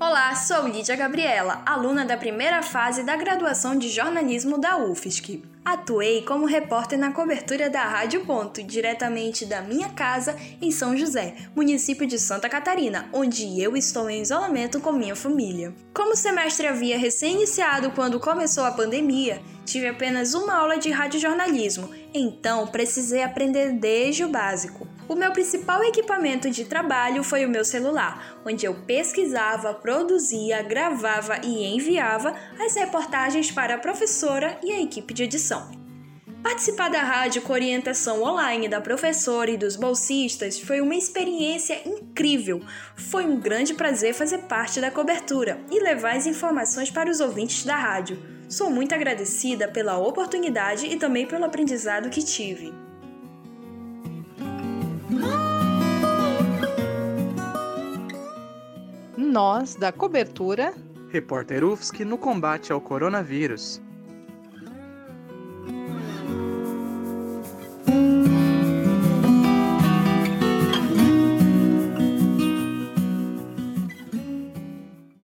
Olá, sou Lídia Gabriela, aluna da primeira fase da graduação de jornalismo da UFSC. Atuei como repórter na cobertura da Rádio Ponto, diretamente da minha casa em São José, município de Santa Catarina, onde eu estou em isolamento com minha família. Como o semestre havia recém-iniciado quando começou a pandemia, tive apenas uma aula de radiojornalismo, então precisei aprender desde o básico. O meu principal equipamento de trabalho foi o meu celular, onde eu pesquisava, produzia, gravava e enviava as reportagens para a professora e a equipe de edição. Participar da rádio com orientação online da professora e dos bolsistas foi uma experiência incrível. Foi um grande prazer fazer parte da cobertura e levar as informações para os ouvintes da rádio. Sou muito agradecida pela oportunidade e também pelo aprendizado que tive. Nós, da cobertura, Repórter UFSC no combate ao coronavírus.